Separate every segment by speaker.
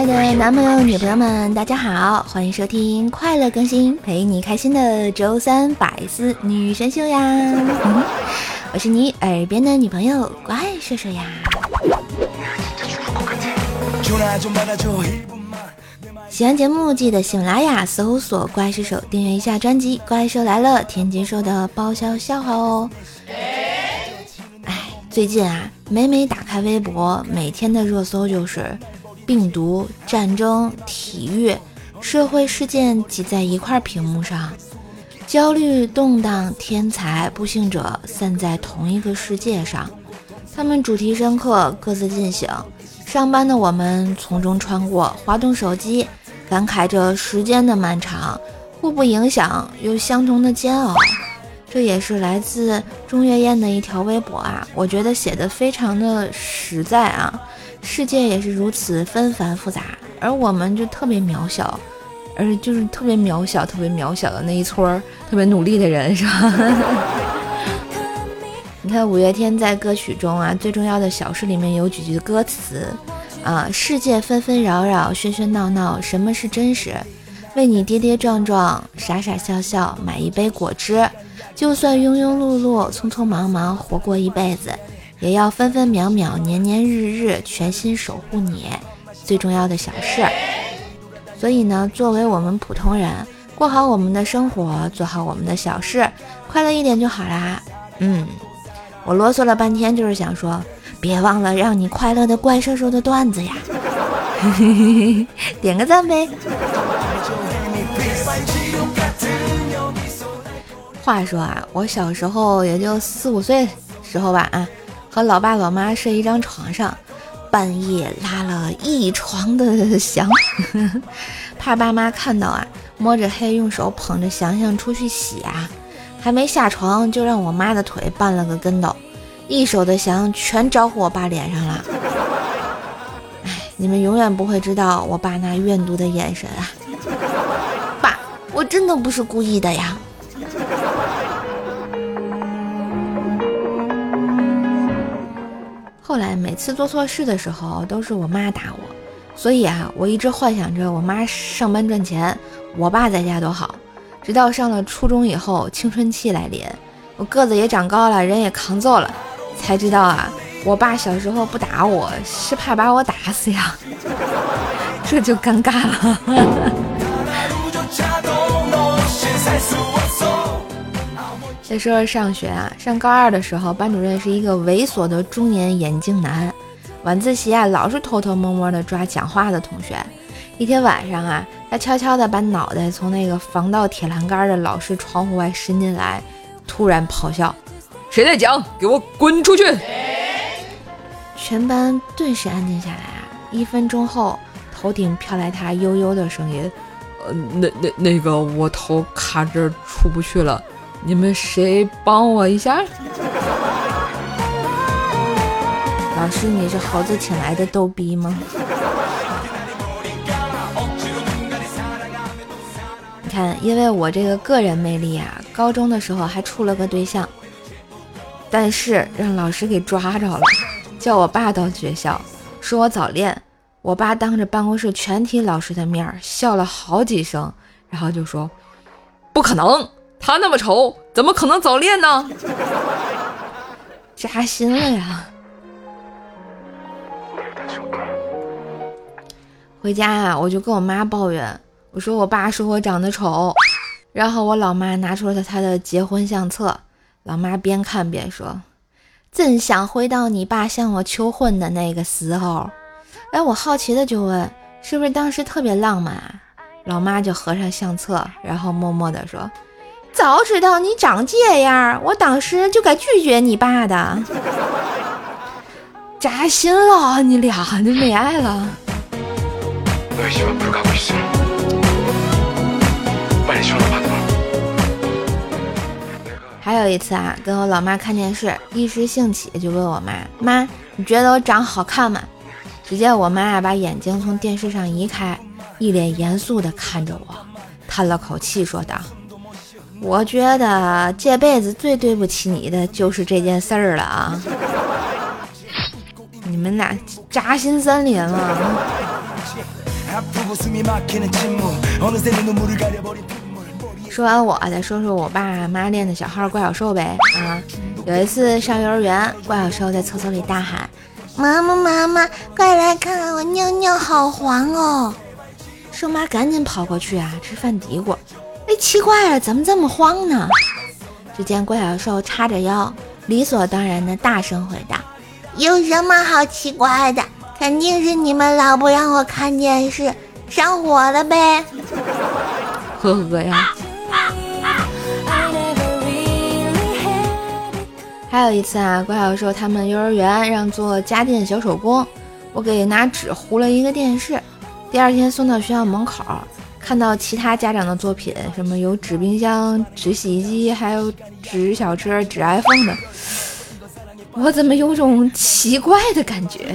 Speaker 1: 爱的男朋友、女朋友们，大家好，欢迎收听快乐更新，陪你开心的周三百思女神秀呀！我是你耳边的女朋友怪兽兽呀。喜欢节目记得喜马拉雅搜索“怪兽手”，订阅一下专辑《怪兽来了》，天津说的爆笑笑话哦。哎，最近啊，每每打开微博，每天的热搜就是。病毒、战争、体育、社会事件挤在一块屏幕上，焦虑、动荡、天才、不幸者散在同一个世界上。他们主题深刻，各自进行。上班的我们从中穿过，滑动手机，感慨着时间的漫长，互不影响又相同的煎熬。这也是来自钟月燕的一条微博啊，我觉得写的非常的实在啊。世界也是如此纷繁复杂，而我们就特别渺小，而就是特别渺小、特别渺小的那一撮儿特别努力的人，是吧？你看五月天在歌曲中啊，最重要的小事里面有几句歌词啊：世界纷纷扰扰，喧喧闹闹，什么是真实？为你跌跌撞撞，傻傻笑笑，买一杯果汁，就算庸庸碌碌，匆匆忙忙，活过一辈子。也要分分秒秒、年年日日全心守护你最重要的小事。所以呢，作为我们普通人，过好我们的生活，做好我们的小事，快乐一点就好啦。嗯，我啰嗦了半天，就是想说，别忘了让你快乐的怪兽兽的段子呀！点个赞呗。话说啊，我小时候也就四五岁时候吧啊。和老爸老妈睡一张床上，半夜拉了一床的翔，怕爸妈看到啊，摸着黑用手捧着翔翔出去洗啊，还没下床就让我妈的腿绊了个跟斗，一手的翔全招呼我爸脸上了。哎，你们永远不会知道我爸那怨毒的眼神啊！爸，我真的不是故意的呀。后来每次做错事的时候，都是我妈打我，所以啊，我一直幻想着我妈上班赚钱，我爸在家多好。直到上了初中以后，青春期来临，我个子也长高了，人也扛揍了，才知道啊，我爸小时候不打我是怕把我打死呀，这就尴尬了。再说说上学啊，上高二的时候，班主任是一个猥琐的中年眼镜男，晚自习啊老是偷偷摸摸的抓讲话的同学。一天晚上啊，他悄悄的把脑袋从那个防盗铁栏杆的老师窗户外伸进来，突然咆哮：“谁在讲？给我滚出去！”全班顿时安静下来啊。一分钟后，头顶飘来他悠悠的声音：“呃，那那那个，我头卡这儿出不去了。”你们谁帮我一下？老师，你是猴子请来的逗逼吗？你看，因为我这个个人魅力啊，高中的时候还处了个对象，但是让老师给抓着了，叫我爸到学校，说我早恋。我爸当着办公室全体老师的面笑了好几声，然后就说：“不可能。”他那么丑，怎么可能早恋呢？扎心了呀！回家啊，我就跟我妈抱怨，我说我爸说我长得丑，然后我老妈拿出了她的结婚相册，老妈边看边说：“真想回到你爸向我求婚的那个时候。”哎，我好奇的就问：“是不是当时特别浪漫啊？”老妈就合上相册，然后默默的说。早知道你长这样，我当时就该拒绝你爸的。扎心了，你俩就没爱了。还有一次啊，跟我老妈看电视，一时兴起就问我妈：“妈，你觉得我长好看吗？”只见我妈啊把眼睛从电视上移开，一脸严肃地看着我，叹了口气说道：“我觉得这辈子最对不起你的就是这件事儿了啊！你们俩扎心森林了。”说完我，再说说我爸妈练的小号怪小兽呗。啊，有一次上幼儿园，怪小兽在厕所里大喊：“妈妈妈妈，快来看我尿尿好黄哦！”兽妈赶紧跑过去啊，吃饭嘀咕：“哎，奇怪了，怎么这么慌呢？”只见郭小兽叉着腰，理所当然的大声回答：“有什么好奇怪的？肯定是你们老不让我看电视，上火了呗！”呵呵呀。还有一次啊，郭小兽他们幼儿园让做家电小手工，我给拿纸糊了一个电视。第二天送到学校门口，看到其他家长的作品，什么有纸冰箱、纸洗衣机，还有纸小车、纸 iPhone 的，我怎么有种奇怪的感觉？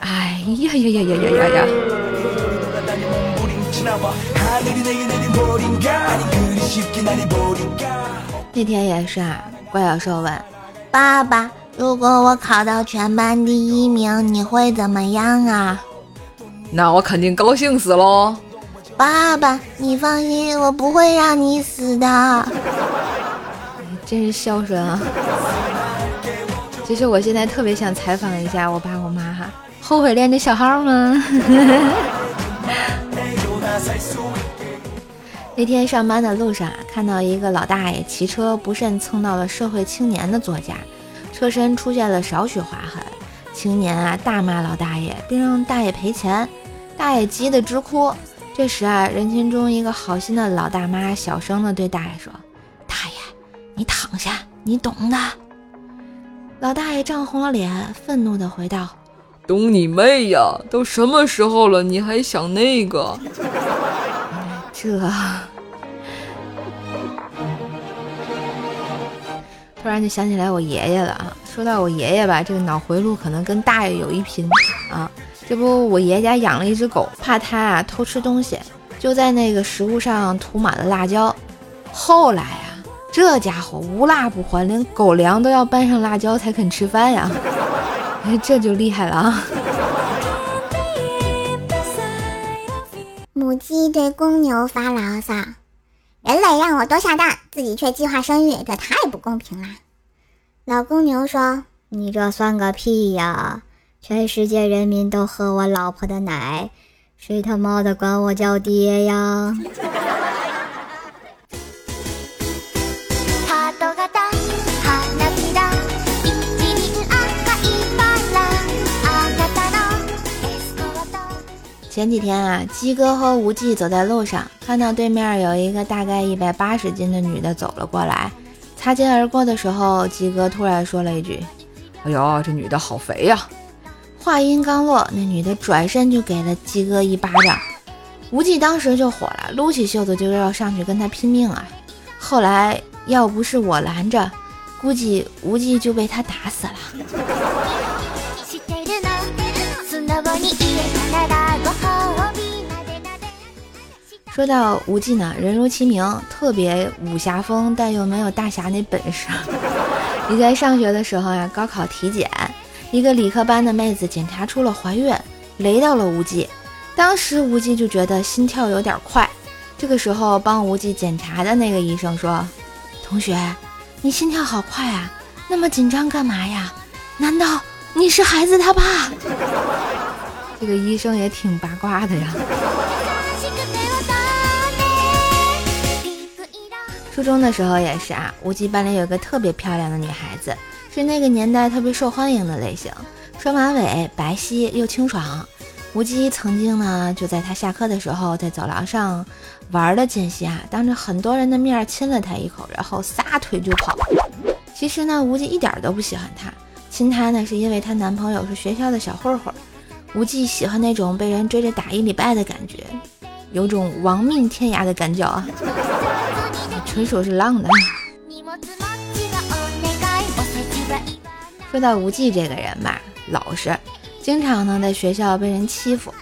Speaker 1: 哎呀呀呀呀呀呀呀！那天也是啊。怪小兽问：“爸爸，如果我考到全班第一名，你会怎么样啊？”“
Speaker 2: 那我肯定高兴死喽。”“
Speaker 1: 爸爸，你放心，我不会让你死的。”真是孝顺啊！其实我现在特别想采访一下我爸我妈哈，后悔练这小号吗？那天上班的路上啊，看到一个老大爷骑车不慎蹭到了社会青年的座驾，车身出现了少许划痕。青年啊大骂老大爷，并让大爷赔钱，大爷急得直哭。这时啊，人群中一个好心的老大妈小声的对大爷说：“大爷，你躺下，你懂的。”老大爷涨红了脸，愤怒的回道：“
Speaker 2: 懂你妹呀！都什么时候了，你还想那个？”
Speaker 1: 这突然就想起来我爷爷了啊！说到我爷爷吧，这个脑回路可能跟大爷有一拼啊！这不，我爷家养了一只狗，怕它啊偷吃东西，就在那个食物上涂满了辣椒。后来啊，这家伙无辣不欢，连狗粮都要拌上辣椒才肯吃饭呀！哎，这就厉害了啊！
Speaker 3: 母鸡对公牛发牢骚：“人类让我多下蛋，自己却计划生育，这太不公平了。”老公牛说：“你这算个屁呀！全世界人民都喝我老婆的奶，谁他妈的管我叫爹呀？”
Speaker 1: 前几天啊，鸡哥和无忌走在路上，看到对面有一个大概一百八十斤的女的走了过来，擦肩而过的时候，鸡哥突然说了一句：“
Speaker 2: 哎呦，这女的好肥呀！”
Speaker 1: 话音刚落，那女的转身就给了鸡哥一巴掌，无忌当时就火了，撸起袖子就要上去跟他拼命啊！后来要不是我拦着，估计无忌就被他打死了。说到无忌呢，人如其名，特别武侠风，但又没有大侠那本事。你在上学的时候呀，高考体检，一个理科班的妹子检查出了怀孕，雷到了无忌。当时无忌就觉得心跳有点快。这个时候帮无忌检查的那个医生说：“同学，你心跳好快啊，那么紧张干嘛呀？难道你是孩子他爸？” 这个医生也挺八卦的呀。初中的时候也是啊，无忌班里有个特别漂亮的女孩子，是那个年代特别受欢迎的类型，双马尾，白皙又清爽。无忌曾经呢，就在她下课的时候，在走廊上玩的间隙啊，当着很多人的面亲了她一口，然后撒腿就跑。其实呢，无忌一点都不喜欢她，亲她呢是因为她男朋友是学校的小混混。无忌喜欢那种被人追着打一礼拜的感觉，有种亡命天涯的感觉啊，纯属是浪的。说到无忌这个人吧，老实，经常呢在学校被人欺负，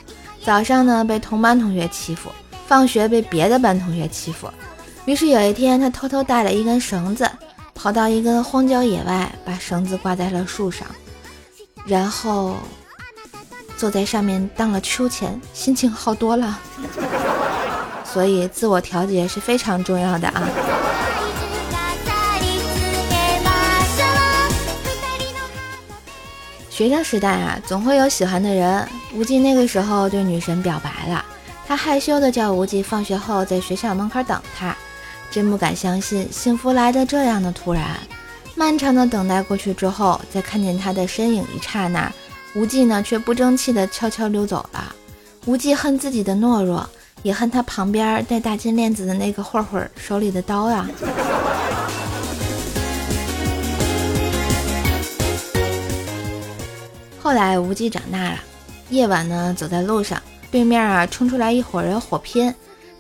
Speaker 1: 早上呢被同班同学欺负，放学被别的班同学欺负。于是有一天，他偷偷带了一根绳子，跑到一个荒郊野外，把绳子挂在了树上，然后。坐在上面荡了秋千，心情好多了。所以自我调节是非常重要的啊。学生时代啊，总会有喜欢的人。无忌那个时候对女神表白了，他害羞的叫无忌放学后在学校门口等他，真不敢相信幸福来的这样的突然。漫长的等待过去之后，在看见他的身影一刹那。无忌呢，却不争气的悄悄溜走了。无忌恨自己的懦弱，也恨他旁边戴大金链子的那个混混手里的刀呀。后来无忌长大了，夜晚呢，走在路上，对面啊冲出来一伙人火拼，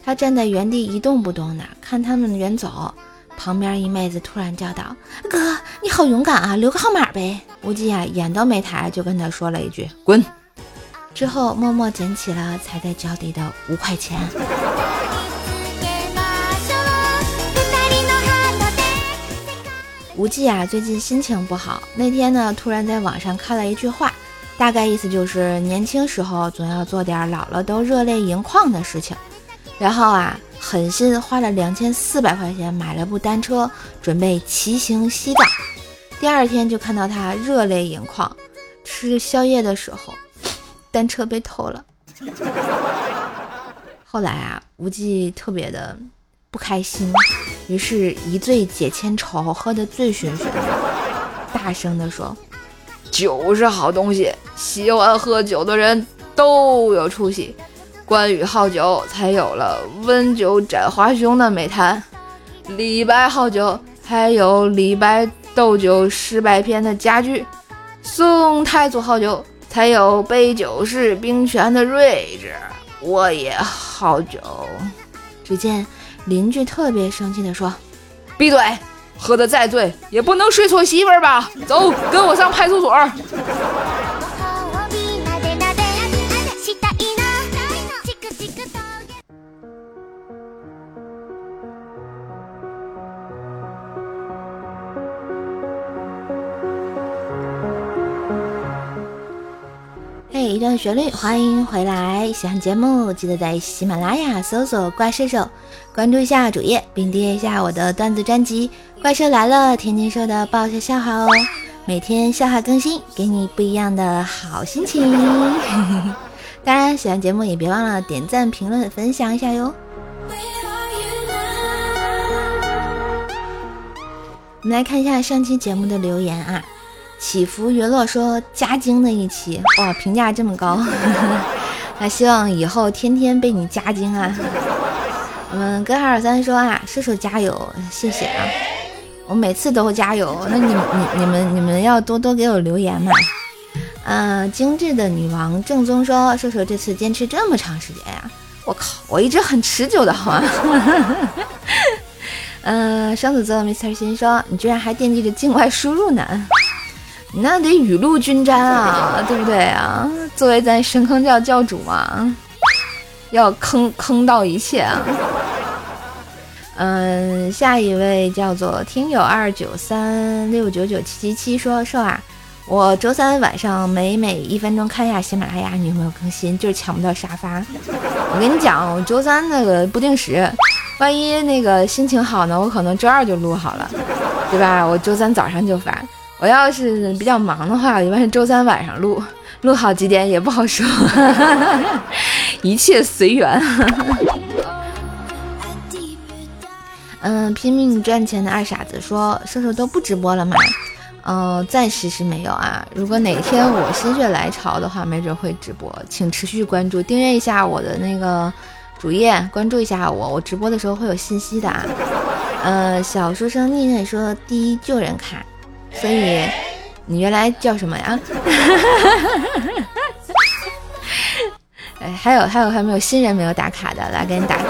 Speaker 1: 他站在原地一动不动的看他们远走。旁边一妹子突然叫道：“哥，你好勇敢啊！留个号码呗。”无忌啊，眼都没抬就跟他说了一句：“滚。”之后默默捡起了踩在脚底的五块钱。无忌啊，最近心情不好。那天呢，突然在网上看了一句话，大概意思就是年轻时候总要做点老了都热泪盈眶的事情。然后啊。狠心花了两千四百块钱买了部单车，准备骑行西藏。第二天就看到他热泪盈眶，吃宵夜的时候，单车被偷了。后来啊，无忌特别的不开心，于是一醉解千愁，喝得醉醺醺的，大声的说：“
Speaker 2: 酒是好东西，喜欢喝酒的人都有出息。”关羽好酒，才有了温酒斩华雄的美谈；李白好酒，才有李白斗酒诗百篇的佳句；宋太祖好酒，才有杯酒释兵权的睿智。我也好酒。
Speaker 1: 只见邻居特别生气地说：“
Speaker 2: 闭嘴！喝得再醉，也不能睡错媳妇儿吧？走，跟我上派出所。”
Speaker 1: 段旋律，欢迎回来！喜欢节目记得在喜马拉雅搜索“怪兽手”，关注一下主页，并订阅一下我的段子专辑《怪兽来了》，天津说的爆笑笑话哦！每天笑话更新，给你不一样的好心情。当然，喜欢节目也别忘了点赞、评论、分享一下哟。我们来看一下上期节目的留言啊。起伏云落说加精的一期哇，评价这么高，那希望以后天天被你加精啊。我们跟二三说啊，射手加油，谢谢啊，我每次都会加油。那你你你们你们要多多给我留言嘛。嗯，精致的女王正宗说，射手这次坚持这么长时间呀，我靠，我一直很持久的好吗？嗯，双子座 Mr 心说，你居然还惦记着境外输入呢。那得雨露均沾啊，对不对啊？作为咱神坑教教主嘛，要坑坑到一切啊。嗯，下一位叫做听友二九三六九九七七七说说啊，我周三晚上每每一分钟看一下喜马拉雅有没有更新，就是抢不到沙发。我跟你讲，我周三那个不定时，万一那个心情好呢，我可能周二就录好了，对吧？我周三早上就发。我要是比较忙的话，一般是周三晚上录，录好几点也不好说，一切随缘。嗯，拼命赚钱的二傻子说：“射手都不直播了吗？”嗯，暂时是没有啊。如果哪天我心血来潮的话，没准会直播，请持续关注，订阅一下我的那个主页，关注一下我，我直播的时候会有信息的啊。呃，小书生逆念说：“第一救人卡。”所以，你原来叫什么呀？哎，还有还有还没有新人没有打卡的，来给你打卡。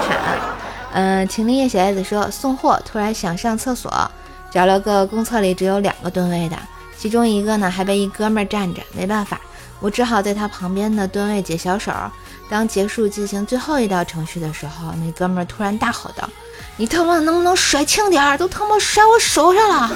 Speaker 1: 嗯，晴林叶小叶子说送货，突然想上厕所，找了个公厕里只有两个蹲位的，其中一个呢还被一哥们占着，没办法，我只好在他旁边的蹲位解小手。当结束进行最后一道程序的时候，那哥们突然大吼道：“你他妈能不能甩轻点儿？都他妈甩我手上了！”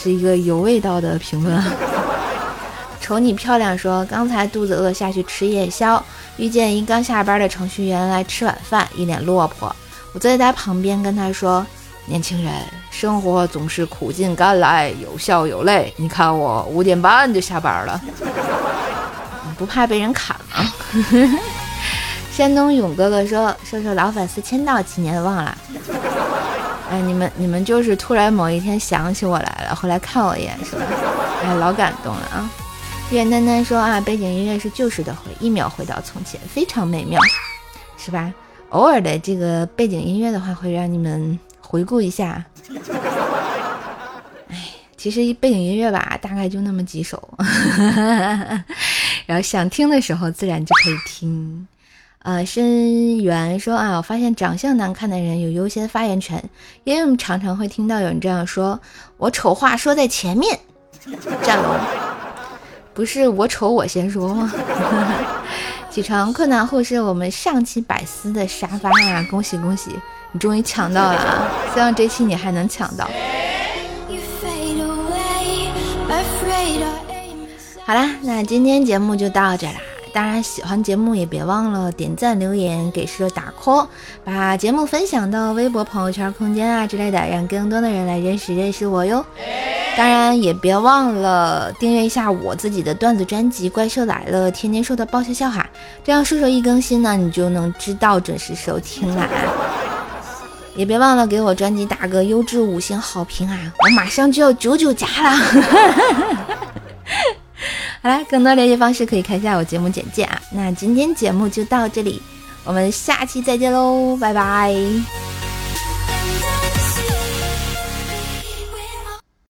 Speaker 1: 是一个有味道的评论。瞅你漂亮，说刚才肚子饿下去吃夜宵，遇见一刚下班的程序员来吃晚饭，一脸落魄。我坐在他旁边跟他说：“年轻人，生活总是苦尽甘来，有笑有泪。你看我五点半就下班了，你不怕被人砍吗？” 山东勇哥哥说：“瘦瘦老粉丝签到，几年忘了。”哎，你们你们就是突然某一天想起我来了，后来看我一眼是吧？哎，老感动了啊！岳丹丹说啊，背景音乐是旧时的回忆，一秒回到从前，非常美妙，是吧？偶尔的这个背景音乐的话，会让你们回顾一下。哎，其实背景音乐吧，大概就那么几首，然后想听的时候自然就可以听。呃，申源说啊，我发现长相难看的人有优先发言权，因为我们常常会听到有人这样说：“我丑话说在前面，战龙。”不是我丑我先说吗？起床困难户是我们上期百思的沙发啊！恭喜恭喜，你终于抢到了啊！希望这期你还能抢到。好啦，那今天节目就到这啦。当然，喜欢节目也别忘了点赞、留言、给社打 call，把节目分享到微博、朋友圈、空间啊之类的，让更多的人来认识认识我哟。当然也别忘了订阅一下我自己的段子专辑《怪兽来了》，天天说的爆笑笑话，这样兽兽一更新呢，你就能知道准时收听啦。也别忘了给我专辑打个优质五星好评啊，我马上就要九九加了。好了，更多联系方式可以看一下我节目简介啊。那今天节目就到这里，我们下期再见喽，拜拜。